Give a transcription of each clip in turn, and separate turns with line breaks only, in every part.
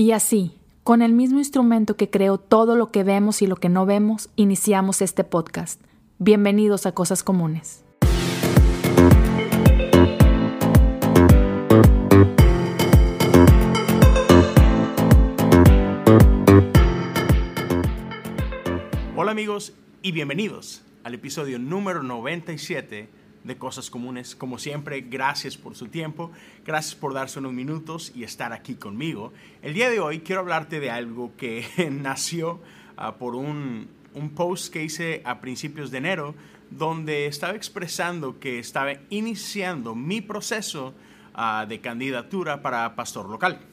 Y así, con el mismo instrumento que creó todo lo que vemos y lo que no vemos, iniciamos este podcast. Bienvenidos a Cosas Comunes.
Hola amigos y bienvenidos al episodio número 97 de Cosas Comunes. Como siempre, gracias por su tiempo, gracias por darse unos minutos y estar aquí conmigo. El día de hoy quiero hablarte de algo que nació ah, por un, un post que hice a principios de enero, donde estaba expresando que estaba iniciando mi proceso ah, de candidatura para pastor local.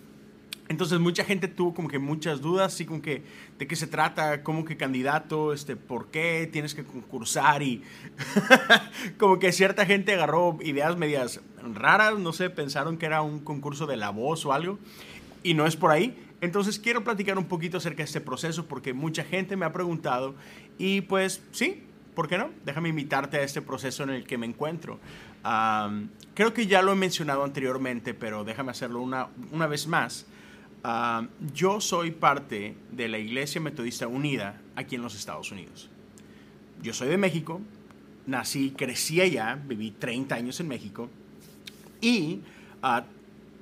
Entonces mucha gente tuvo como que muchas dudas, así como que de qué se trata, como que candidato, este, por qué tienes que concursar y como que cierta gente agarró ideas medias raras, no sé, pensaron que era un concurso de la voz o algo y no es por ahí. Entonces quiero platicar un poquito acerca de este proceso porque mucha gente me ha preguntado y pues sí, ¿por qué no? Déjame invitarte a este proceso en el que me encuentro. creo que ya lo he mencionado anteriormente, pero déjame hacerlo una, una vez más. Ah, yo soy parte de la Iglesia Metodista Unida aquí en los Estados Unidos. Yo soy de México, nací, crecí allá, viví 30 años en México y ah,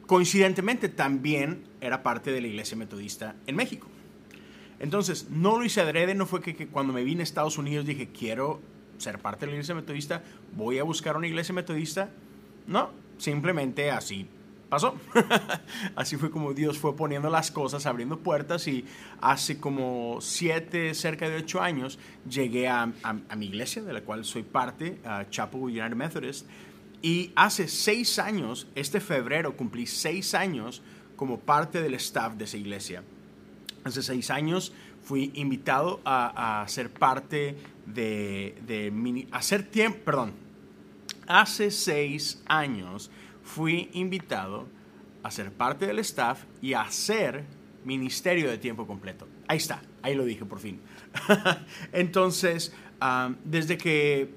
coincidentemente también era parte de la Iglesia Metodista en México. Entonces, no lo hice adrede, no fue que, que, cuando me vine a Estados Unidos dije, quiero ser parte de la iglesia metodista, voy a buscar una iglesia metodista. No, simplemente así Así fue como Dios fue poniendo las cosas, abriendo puertas y hace como siete, cerca de ocho años, llegué a, mi iglesia, de la cual soy parte, a Chapel United Methodist. Y hace seis años, este febrero, cumplí seis años como parte del staff de esa iglesia. Hace seis años fui invitado a, ser parte de, de hacer tiempo, perdón, hace seis años fui invitado a ser parte del staff y a hacer ministerio de tiempo completo. Ahí está, ahí lo dije por fin. Entonces, desde que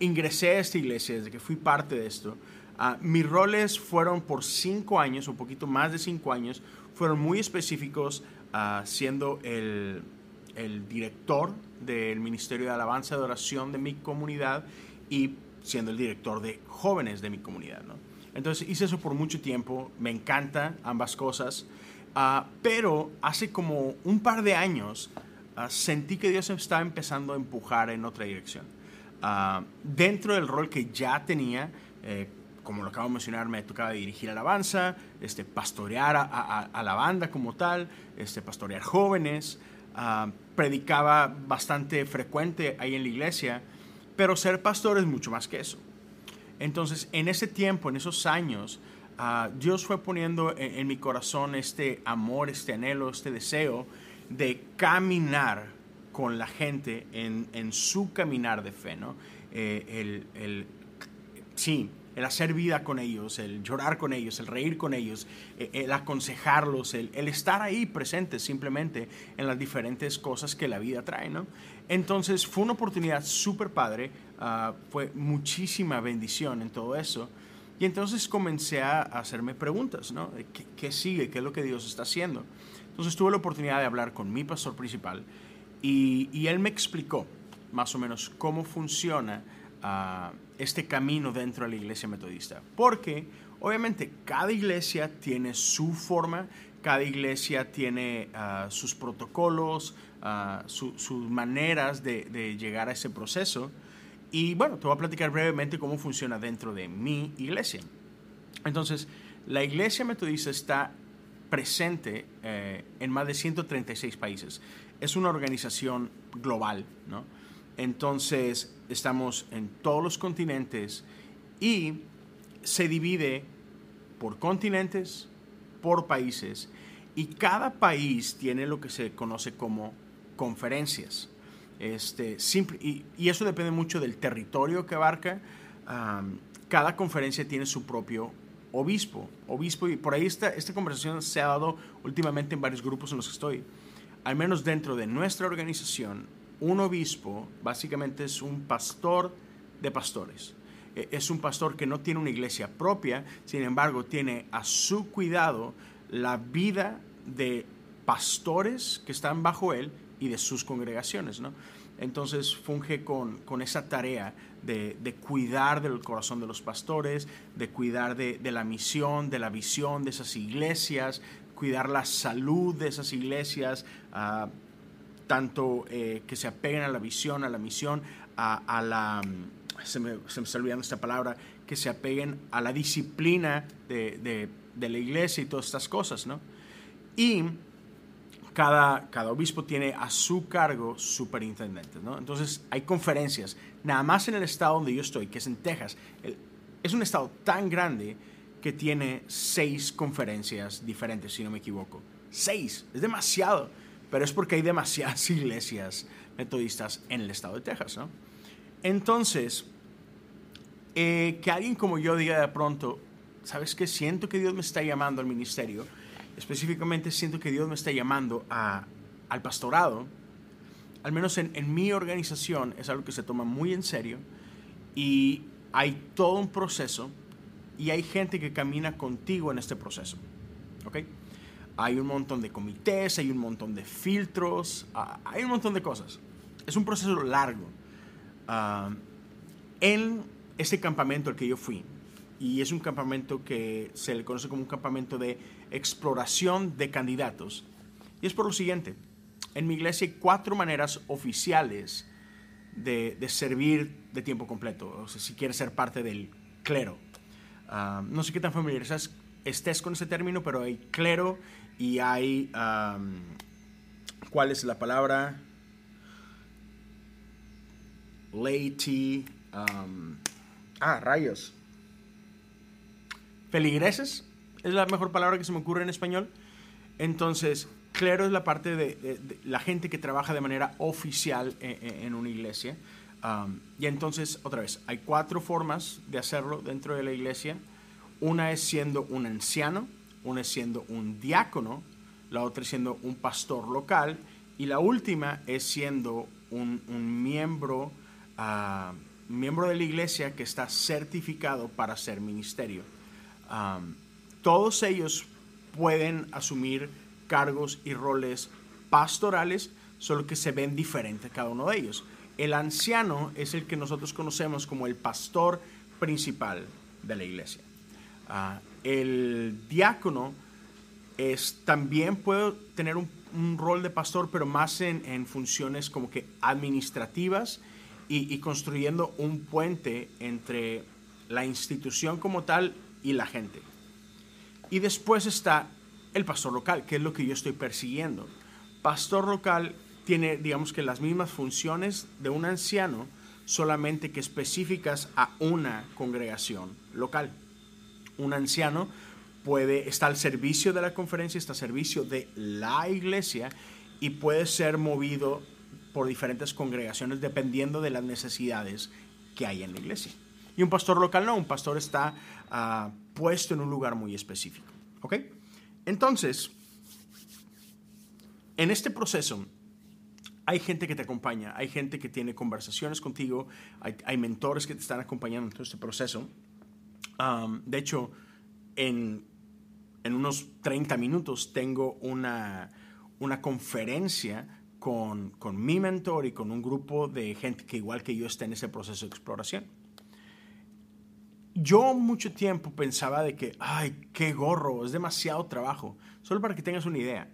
ingresé a esta iglesia, desde que fui parte de esto, uh, mis roles fueron por cinco años, un poquito más de cinco años, fueron muy específicos, ah, siendo el, el director del Ministerio de Alabanza y Adoración de mi comunidad y siendo el director de jóvenes de mi comunidad. ¿no? Entonces hice eso por mucho tiempo, me encanta ambas cosas, ah, pero hace como un par de años ah, sentí que Dios estaba empezando a empujar en otra dirección. Ah, dentro del rol que ya tenía, eh, como lo acabo de mencionar, me tocaba dirigir alabanza, este, pastorear a, la banda como tal, este, pastorear jóvenes, predicaba bastante frecuente ahí en la iglesia, pero ser pastor es mucho más que eso. Entonces, en ese tiempo, en esos años, ah, Dios fue poniendo en, mi corazón este amor, este anhelo, este deseo de caminar con la gente en, su caminar de fe, ¿no? Eh, el, sí, el hacer vida con ellos, el llorar con ellos, el reír con ellos, eh, el aconsejarlos, el, estar ahí presentes simplemente en las diferentes cosas que la vida trae, ¿no? Entonces fue una oportunidad súper padre, uh, fue muchísima bendición en todo eso. Y entonces comencé a hacerme preguntas, ¿no? ¿Qué, ¿Qué, sigue? ¿Qué es lo que Dios está haciendo? Entonces tuve la oportunidad de hablar con mi pastor principal y él me explicó más o menos cómo funciona uh, este camino dentro de la iglesia metodista. Porque obviamente cada iglesia tiene su forma, cada iglesia tiene uh, sus protocolos, sus maneras de, llegar a ese proceso. Y bueno, te voy a platicar brevemente cómo funciona dentro de mi iglesia. Entonces, la iglesia metodista está presente eh, en más de 136 países. Es una organización global, ¿no? Entonces, estamos en todos los continentes y se divide por continentes, por países, y cada país tiene lo que se conoce como conferencias. Este, simple, y, eso depende mucho del territorio que abarca. cada conferencia tiene su propio obispo. Obispo, y por ahí esta, esta conversación se ha dado últimamente en varios grupos en los que estoy. Al menos dentro de nuestra organización, un obispo básicamente es un pastor de pastores. E, es un pastor que no tiene una iglesia propia, sin embargo, tiene a su cuidado la vida de pastores que están bajo él y de sus congregaciones, ¿no? Entonces funge con, esa tarea de, cuidar del corazón de los pastores, de cuidar de, la misión, de la visión de esas iglesias, cuidar la salud de esas iglesias, ah, tanto eh, que se apeguen a la visión, a la misión, a, la, se me, se me, está olvidando esta palabra, que se apeguen a la disciplina de, de la iglesia y todas estas cosas, ¿no? Y cada, cada obispo tiene a su cargo superintendentes, ¿no? Entonces hay conferencias, nada más en el estado donde yo estoy, que es en Texas. es un estado tan grande que tiene seis conferencias diferentes, si no me equivoco. Seis, es demasiado, pero es porque hay demasiadas iglesias metodistas en el estado de Texas, ¿no? Entonces, eh, que alguien como yo diga de pronto, ¿sabes qué? Siento que Dios me está llamando al ministerio específicamente siento que Dios me está llamando a, al pastorado, al menos en, en, mi organización es algo que se toma muy en serio y hay todo un proceso y hay gente que camina contigo en este proceso. ¿ok? Hay un montón de comités, hay un montón de filtros, ah, hay un montón de cosas. Es un proceso largo. Ah, en ese campamento al que yo fui, y es un campamento que se le conoce como un campamento de exploración de candidatos. Y es por lo siguiente, en mi iglesia hay cuatro maneras oficiales de, servir de tiempo completo, o sea, si quieres ser parte del clero. Ah, no sé qué tan familiar estés con ese término, pero hay clero y hay... ¿Cuál es la palabra? Laity. ah, rayos feligreses, es la mejor palabra que se me ocurre en español. Entonces, clero es la parte de, la gente que trabaja de manera oficial e, e, en, una iglesia. Um, y entonces, otra vez, hay cuatro formas de hacerlo dentro de la iglesia. Una es siendo un anciano, una es siendo un diácono, la otra siendo un pastor local y la última es siendo un, miembro, uh, miembro de la iglesia que está certificado para ser ministerio todos ellos pueden asumir cargos y roles pastorales, solo que se ven diferentes cada uno de ellos. El anciano es el que nosotros conocemos como el pastor principal de la iglesia. Ah, el diácono es, también puede tener un, rol de pastor, pero más en, funciones como que administrativas y construyendo un puente entre la institución como tal y la gente. Y después está el pastor local, que es lo que yo estoy persiguiendo. Pastor local tiene, digamos que las mismas funciones de un anciano, solamente que específicas a una congregación local. Un anciano puede estar al servicio de la conferencia, está al servicio de la iglesia y puede ser movido por diferentes congregaciones dependiendo de las necesidades que hay en la iglesia. Y un pastor local no, un pastor está ah, puesto en un lugar muy específico. ¿Ok? Entonces, en este proceso hay gente que te acompaña, hay gente que tiene conversaciones contigo, hay, mentores que te están acompañando en todo este proceso. De hecho, en, en, unos 30 minutos tengo una, una conferencia con, con mi mentor y con un grupo de gente que igual que yo está en ese proceso de exploración yo mucho tiempo pensaba de que, ay, qué gorro, es demasiado trabajo. Solo para que tengas una idea,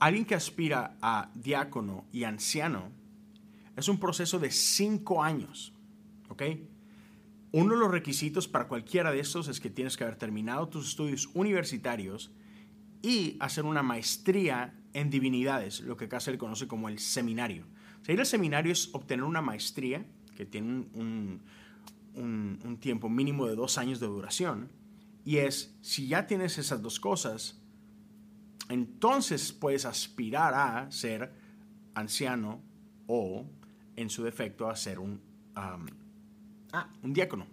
alguien que aspira a diácono y anciano es un proceso de cinco años, ¿ok? Uno de los requisitos para cualquiera de estos es que tienes que haber terminado tus estudios universitarios y hacer una maestría en divinidades, lo que acá conoce como el seminario. O sea, ir al seminario es obtener una maestría que tiene un, tiempo mínimo de dos años de duración. Y es, si ya tienes esas dos cosas, entonces puedes aspirar a ser anciano o, en su defecto, a ser un, ah, un diácono.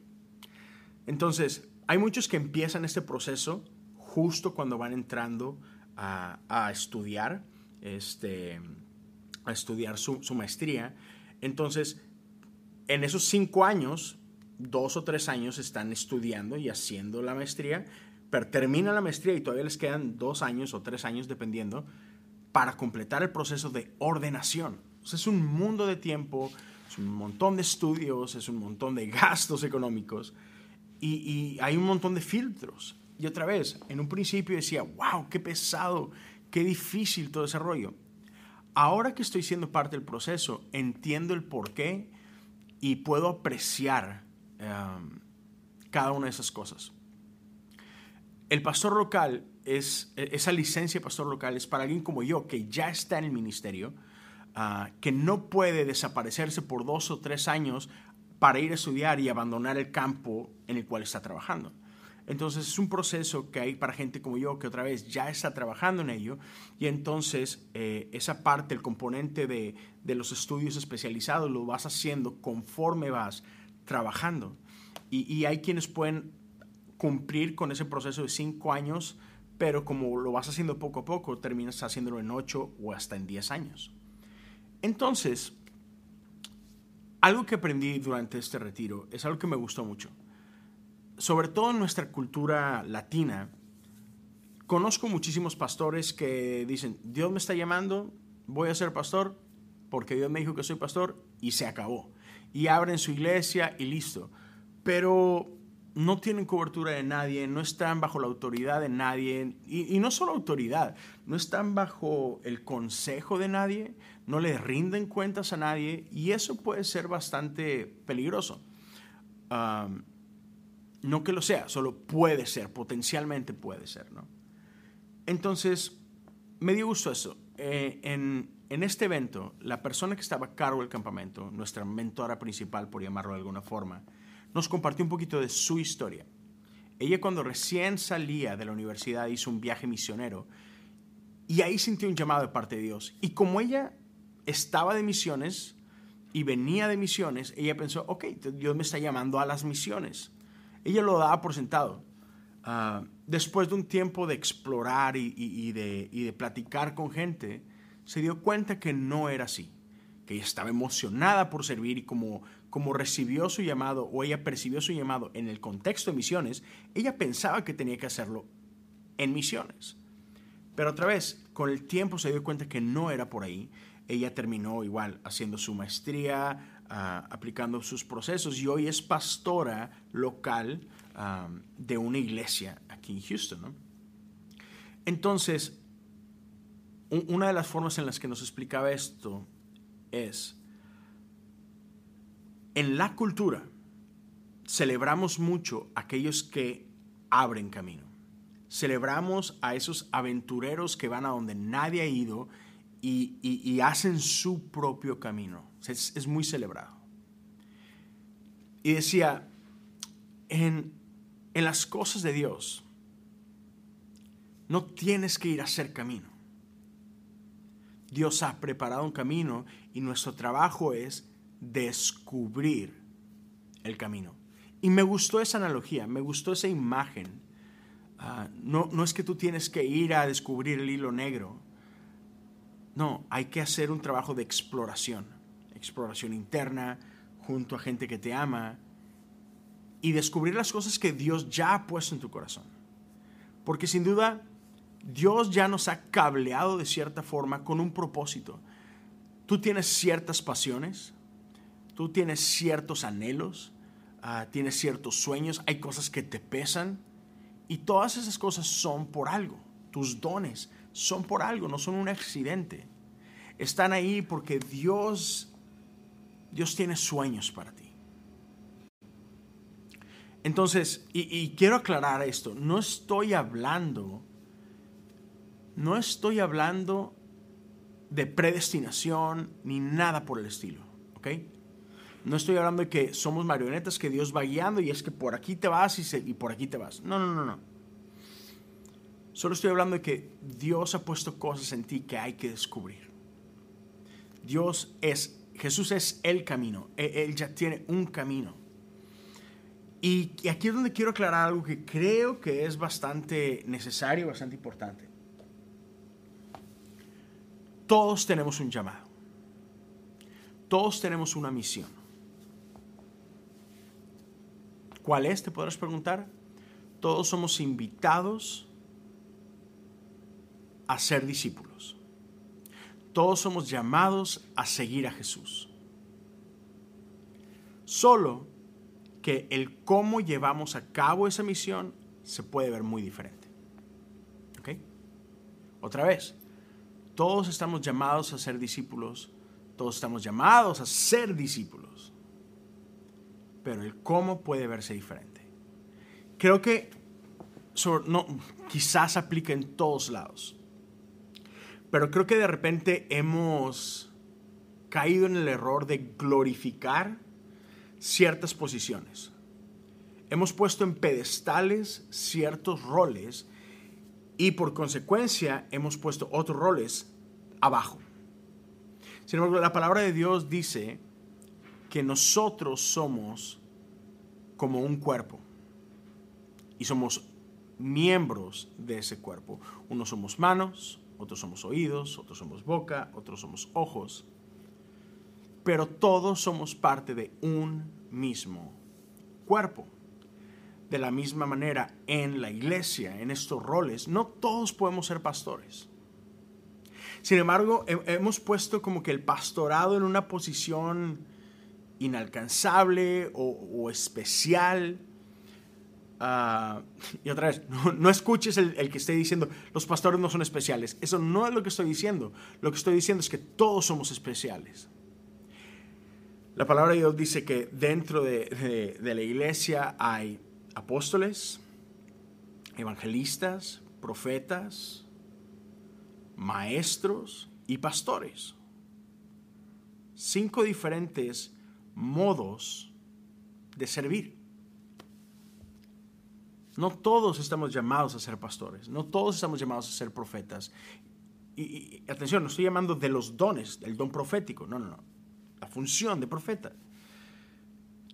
Entonces, hay muchos que empiezan este proceso justo cuando van entrando a, estudiar, este, a estudiar su, maestría. Entonces, en esos cinco años dos o tres años están estudiando y haciendo la maestría, pero terminan la maestría y todavía les quedan dos años o tres años, dependiendo, para completar el proceso de ordenación. es un mundo de tiempo, es un montón de estudios, es un montón de gastos económicos y, y hay un montón de filtros. Y otra vez, en un principio decía, wow, qué pesado, qué difícil todo ese rollo. Ahora que estoy siendo parte del proceso, entiendo el porqué y puedo apreciar um, cada una de esas cosas. El pastor local es, esa licencia de pastor local es para alguien como yo, que ya está en el ministerio, uh, que no puede desaparecerse por dos o tres años para ir a estudiar y abandonar el campo en el cual está trabajando. Entonces es un proceso que hay para gente como yo que otra vez ya está trabajando en ello y entonces eh, esa parte, el componente de, los estudios especializados lo vas haciendo conforme vas trabajando. Y, hay quienes pueden cumplir con ese proceso de cinco años, pero como lo vas haciendo poco a poco, terminas haciéndolo en ocho o hasta en diez años. Entonces, algo que aprendí durante este retiro es algo que me gustó mucho sobre todo en nuestra cultura latina, conozco muchísimos pastores que dicen, Dios me está llamando, voy a ser pastor, porque Dios me dijo que soy pastor, y se acabó. Y abren su iglesia y listo. Pero no tienen cobertura de nadie, no están bajo la autoridad de nadie, y, no solo autoridad, no están bajo el consejo de nadie, no le rinden cuentas a nadie, y eso puede ser bastante peligroso. No que lo sea, solo puede ser, potencialmente puede ser, ¿no? Entonces, me dio gusto eso. Eh, en, en, este evento, la persona que estaba a cargo del campamento, nuestra mentora principal, por llamarlo de alguna forma, nos compartió un poquito de su historia. Ella cuando recién salía de la universidad hizo un viaje misionero y ahí sintió un llamado de parte de Dios. Y como ella estaba de misiones y venía de misiones, ella pensó, ok, Dios me está llamando a las misiones ella lo daba por sentado. Ah, después de un tiempo de explorar y, de, y, de, platicar con gente, se dio cuenta que no era así, que ella estaba emocionada por servir y como, como recibió su llamado o ella percibió su llamado en el contexto de misiones, ella pensaba que tenía que hacerlo en misiones. Pero otra vez, con el tiempo se dio cuenta que no era por ahí. Ella terminó igual haciendo su maestría, aplicando sus procesos y hoy es pastora local de una iglesia aquí en Houston. Entonces, una de las formas en las que nos explicaba esto es, en la cultura celebramos mucho aquellos que abren camino. Celebramos a esos aventureros que van a donde nadie ha ido y hacen su propio camino es, muy celebrado. Y decía, en las cosas de Dios, no tienes que ir a hacer camino. Dios ha preparado un camino y nuestro trabajo es descubrir el camino. Y me gustó esa analogía, me gustó esa imagen. Ah, no, no es que tú tienes que ir a descubrir el hilo negro. No, hay que hacer un trabajo de exploración exploración interna, junto a gente que te ama y descubrir las cosas que Dios ya ha puesto en tu corazón. Porque sin duda, Dios ya nos ha cableado de cierta forma con un propósito. Tú tienes ciertas pasiones, tú tienes ciertos anhelos, ah, tienes ciertos sueños, hay cosas que te pesan y todas esas cosas son por algo. Tus dones son por algo, no son un accidente. Están ahí porque Dios Dios tiene sueños para ti. Entonces, y, quiero aclarar esto, no estoy hablando, no estoy hablando de predestinación ni nada por el estilo, ¿ok? No estoy hablando de que somos marionetas que Dios va guiando y es que por aquí te vas y, por aquí te vas. No, no, no, no. Solo estoy hablando de que Dios ha puesto cosas en ti que hay que descubrir. Dios es Jesús es el camino, e, Él ya tiene un camino. Y aquí es donde quiero aclarar algo que creo que es bastante necesario, bastante importante. Todos tenemos un llamado. Todos tenemos una misión. ¿Cuál es? Te podrás preguntar. todos somos invitados a ser discípulos. Todos somos llamados a seguir a Jesús. Solo que el cómo llevamos a cabo esa misión se puede ver muy diferente. ¿Ok? Otra vez, todos estamos llamados a ser discípulos, todos estamos llamados a ser discípulos, pero el cómo puede verse diferente. Creo que no, quizás aplica en todos lados, pero creo que de repente hemos caído en el error de glorificar ciertas posiciones. Hemos puesto en pedestales ciertos roles y por consecuencia hemos puesto otros roles abajo. Sin embargo, la palabra de Dios dice que nosotros somos como un cuerpo y somos miembros de ese cuerpo. Unos somos manos, otros somos oídos, otros somos boca, otros somos ojos pero todos somos parte de un mismo cuerpo. De la misma manera, en la iglesia, en estos roles, no todos podemos ser pastores. Sin embargo, hemos puesto como que el pastorado en una posición inalcanzable o, especial. Ah, y otra vez, no, escuches el, el, que esté diciendo los pastores no son especiales. Eso no es lo que estoy diciendo. Lo que estoy diciendo es que todos somos especiales. La palabra de Dios dice que dentro de, la iglesia hay apóstoles, evangelistas, profetas, maestros y pastores. Cinco diferentes modos de servir. No todos estamos llamados a ser pastores, no todos estamos llamados a ser profetas. Y, atención, no estoy llamando de los dones, del don profético, no, no, no la función de profeta.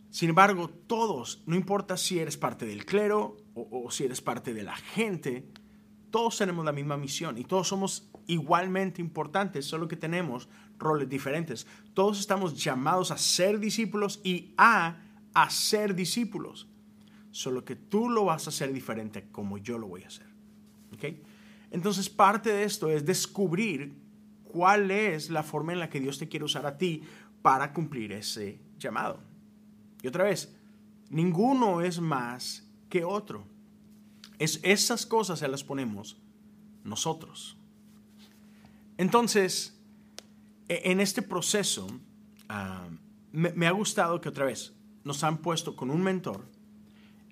Sin embargo, todos, no importa si eres parte del clero o, si eres parte de la gente, todos tenemos la misma misión y todos somos igualmente importantes, solo que tenemos roles diferentes. Todos estamos llamados a ser discípulos y a hacer discípulos, solo que tú lo vas a hacer diferente como yo lo voy a hacer. ¿Okay? Entonces parte de esto es descubrir cuál es la forma en la que Dios te quiere usar a ti para cumplir ese llamado. Y otra vez, ninguno es más que otro. Es, esas cosas se las ponemos nosotros. Entonces, en este proceso, ah, me, me, ha gustado que otra vez nos han puesto con un mentor.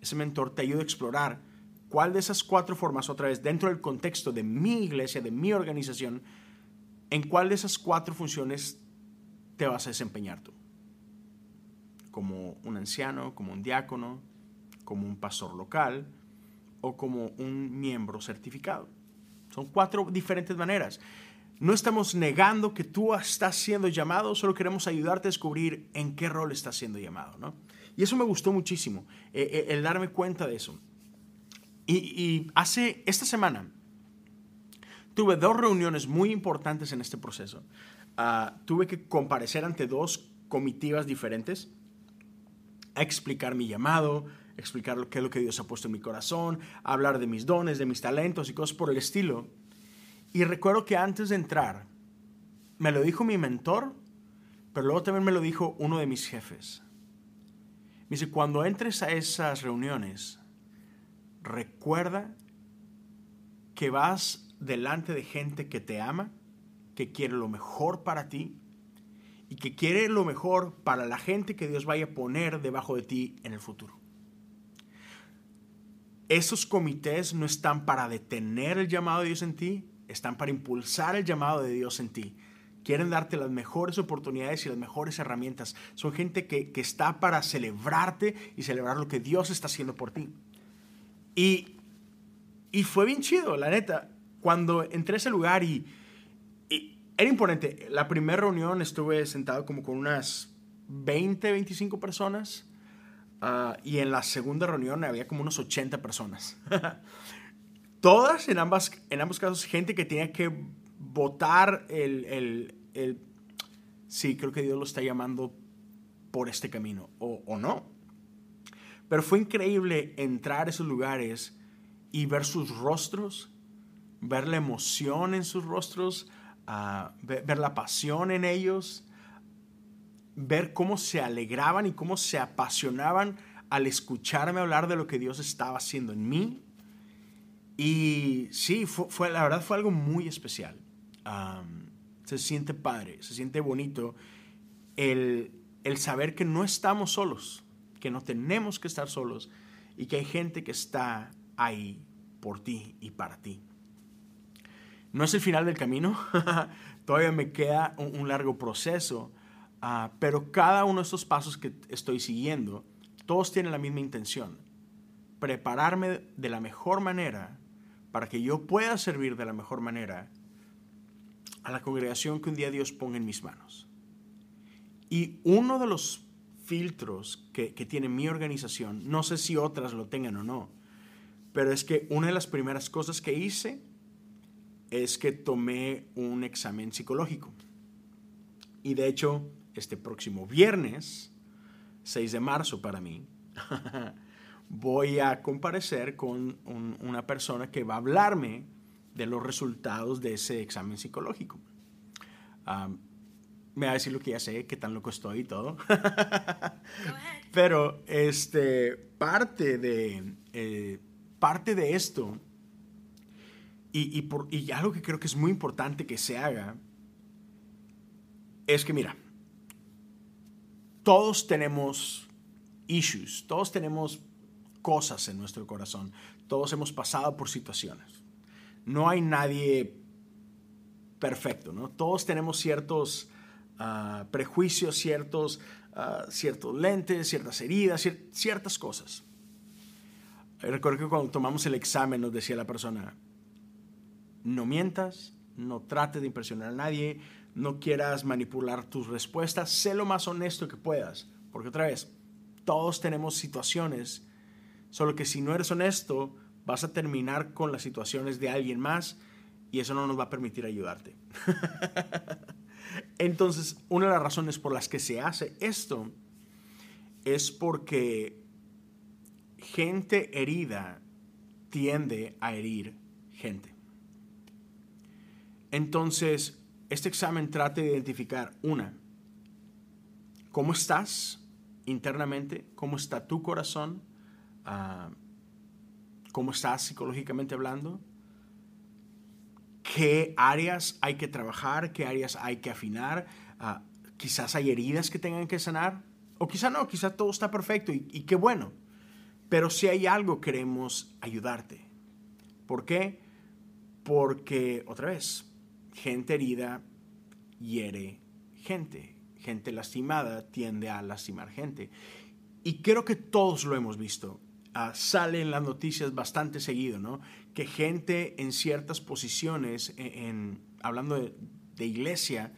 Ese mentor te ayuda a explorar cuál de esas cuatro formas, otra vez, dentro del contexto de mi iglesia, de mi organización, en cuál de esas cuatro funciones te vas a desempeñar tú? Como un anciano, como un diácono, como un pastor local o como un miembro certificado. Son cuatro diferentes maneras. No estamos negando que tú estás siendo llamado, solo queremos ayudarte a descubrir en qué rol estás siendo llamado. ¿no? Y eso me gustó muchísimo, eh, eh, el darme cuenta de eso. Y, y hace esta semana tuve dos reuniones muy importantes en este proceso. Ah, tuve que comparecer ante dos comitivas diferentes a explicar mi llamado, explicar lo que es lo que Dios ha puesto en mi corazón, hablar de mis dones, de mis talentos y cosas por el estilo. Y recuerdo que antes de entrar, me lo dijo mi mentor, pero luego también me lo dijo uno de mis jefes. Me dice, cuando entres a esas reuniones, recuerda que vas delante de gente que te ama que quiere lo mejor para ti y que quiere lo mejor para la gente que Dios vaya a poner debajo de ti en el futuro. Esos comités no están para detener el llamado de Dios en ti, están para impulsar el llamado de Dios en ti. Quieren darte las mejores oportunidades y las mejores herramientas. Son gente que, que está para celebrarte y celebrar lo que Dios está haciendo por ti. Y, y fue bien chido, la neta. Cuando entré a ese lugar y, era imponente. La primera reunión estuve sentado como con unas 20, 25 personas. Ah, y en la segunda reunión había como unos 80 personas. Todas, en, ambas, en ambos casos, gente que tenía que votar el, el, el, Sí, creo que Dios lo está llamando por este camino, o, o no. Pero fue increíble entrar a esos lugares y ver sus rostros, ver la emoción en sus rostros, ah, ver, la pasión en ellos, ver cómo se alegraban y cómo se apasionaban al escucharme hablar de lo que Dios estaba haciendo en mí. Y sí, fue, la verdad fue algo muy especial. se siente padre, se siente bonito el, el saber que no estamos solos, que no tenemos que estar solos y que hay gente que está ahí por ti y para ti. No es el final del camino, todavía me queda un, largo proceso, ah, pero cada uno de estos pasos que estoy siguiendo, todos tienen la misma intención, prepararme de la mejor manera para que yo pueda servir de la mejor manera a la congregación que un día Dios ponga en mis manos. Y uno de los filtros que, tiene mi organización, no sé si otras lo tengan o no, pero es que una de las primeras cosas que hice es que tomé un examen psicológico. Y de hecho, este próximo viernes, 6 de marzo para mí, voy a comparecer con una persona que va a hablarme de los resultados de ese examen psicológico me va a decir lo que ya sé, qué tan loco estoy y todo. Pero este, parte, de, eh, parte de esto, y, y, por, y algo que creo que es muy importante que se haga, es que mira, todos tenemos issues, todos tenemos cosas en nuestro corazón, todos hemos pasado por situaciones. No hay nadie perfecto, ¿no? Todos tenemos ciertos prejuicios, ciertos, ciertos lentes, ciertas heridas, ciertas cosas. Recuerdo que cuando tomamos el examen nos decía la persona, no mientas, no trate de impresionar a nadie, no quieras manipular tus respuestas, sé lo más honesto que puedas, porque otra vez, todos tenemos situaciones, solo que si no eres honesto, vas a terminar con las situaciones de alguien más y eso no nos va a permitir ayudarte. Entonces, una de las razones por las que se hace esto es porque gente herida tiende a herir gente. Entonces, este examen trata de identificar, una, cómo estás internamente, cómo está tu corazón, ah, cómo estás psicológicamente hablando, qué áreas hay que trabajar, qué áreas hay que afinar. Ah, quizás hay heridas que tengan que sanar, o quizá no, quizá todo está perfecto y, y qué bueno. Pero si hay algo, queremos ayudarte. ¿Por qué? Porque, otra vez, gente herida hiere gente. Gente lastimada tiende a lastimar gente. Y creo que todos lo hemos visto. Ah, sale en las noticias bastante seguido, ¿no? Que gente en ciertas posiciones, e, hablando de, de, iglesia,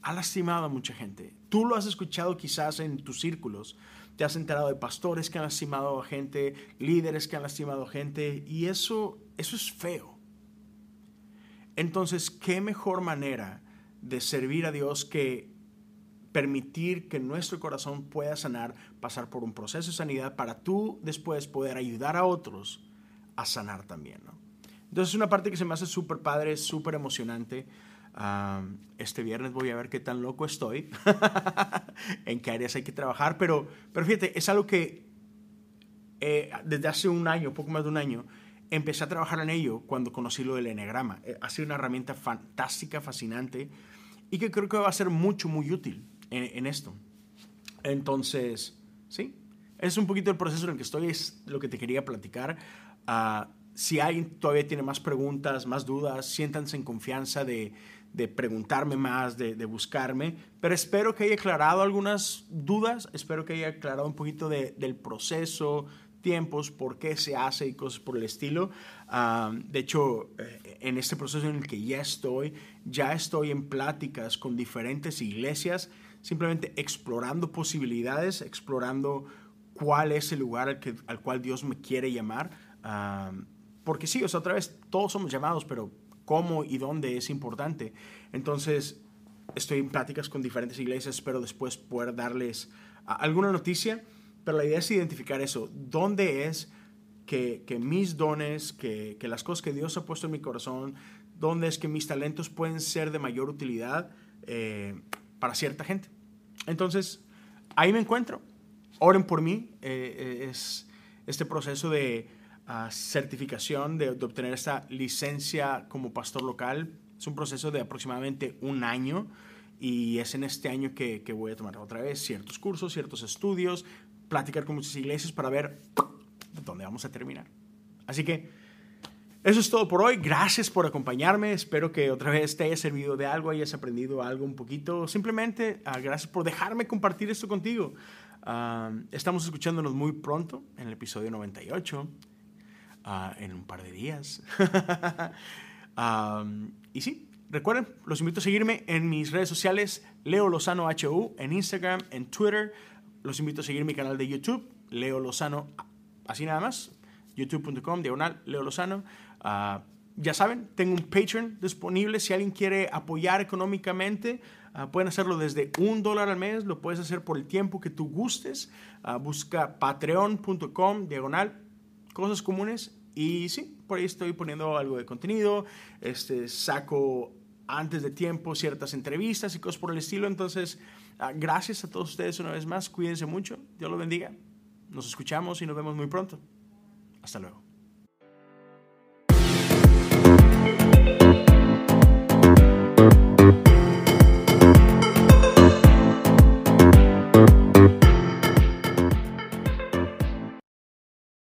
ha lastimado a mucha gente. Tú lo has escuchado quizás en tus círculos, te has enterado de pastores que han lastimado a gente, líderes que han lastimado a gente, y eso, eso es feo. Entonces, ¿qué mejor manera de servir a Dios que permitir que nuestro corazón pueda sanar, pasar por un proceso de sanidad para tú después poder ayudar a otros a sanar también. ¿no? Entonces es una parte que se me hace súper padre, súper emocionante. este viernes voy a ver qué tan loco estoy, en qué áreas hay que trabajar, pero, pero fíjate, es algo que eh, desde hace un año, poco más de un año, empecé a trabajar en ello cuando conocí lo del enegrama. Eh, ha sido una herramienta fantástica, fascinante y que creo que va a ser mucho, muy útil en, esto. Entonces, sí, es un poquito el proceso en el que estoy, es lo que te quería platicar. Uh, si alguien todavía tiene más preguntas, más dudas, siéntanse en confianza de, de preguntarme más, de, de, buscarme, pero espero que haya aclarado algunas dudas, espero que haya aclarado un poquito de, del proceso, tiempos, por qué se hace y cosas por el estilo. Uh, de hecho, eh, en este proceso en el que ya estoy, ya estoy en pláticas con diferentes iglesias simplemente explorando posibilidades, explorando cuál es el lugar al, que, al cual Dios me quiere llamar. porque sí, o sea, otra vez, todos somos llamados, pero cómo y dónde es importante. Entonces, estoy en pláticas con diferentes iglesias, espero después poder darles alguna noticia. pero la idea es identificar eso. ¿Dónde es que, mis dones, que, las cosas que Dios ha puesto en mi corazón, dónde es que mis talentos pueden ser de mayor utilidad eh, para cierta gente? Entonces, ahí me encuentro. Oren por mí. Eh, eh, es este proceso de ah, certificación, de, obtener esta licencia como pastor local. Es un proceso de aproximadamente un año y es en este año que, que, voy a tomar otra vez ciertos cursos, ciertos estudios, platicar con muchas iglesias para ver dónde vamos a terminar. Así que eso es todo por hoy. Gracias por acompañarme. Espero que otra vez te haya servido de algo, hayas aprendido algo un poquito. Simplemente uh, gracias por dejarme compartir esto contigo. Uh, estamos escuchándonos muy pronto en el episodio 98, uh, ah, en un par de días. Y sí, recuerden, los invito a seguirme en mis redes sociales, Leo Lozano HU, en Instagram, en Twitter. Los invito a seguir mi canal de YouTube, Leo Lozano, así nada más, youtube.com, diagonal, Leo Lozano. Uh, ya saben, tengo un Patreon disponible. Si alguien quiere apoyar económicamente, uh, pueden hacerlo desde un dólar al mes. Lo puedes hacer por el tiempo que tú gustes. Uh, busca patreon.com, diagonal, cosas comunes. Y sí, por ahí estoy poniendo algo de contenido. Este, saco antes de tiempo ciertas entrevistas y cosas por el estilo. Entonces, Ah, gracias a todos ustedes una vez más. Cuídense mucho. Dios los bendiga. Nos escuchamos y nos vemos muy pronto. Hasta luego. Thank you.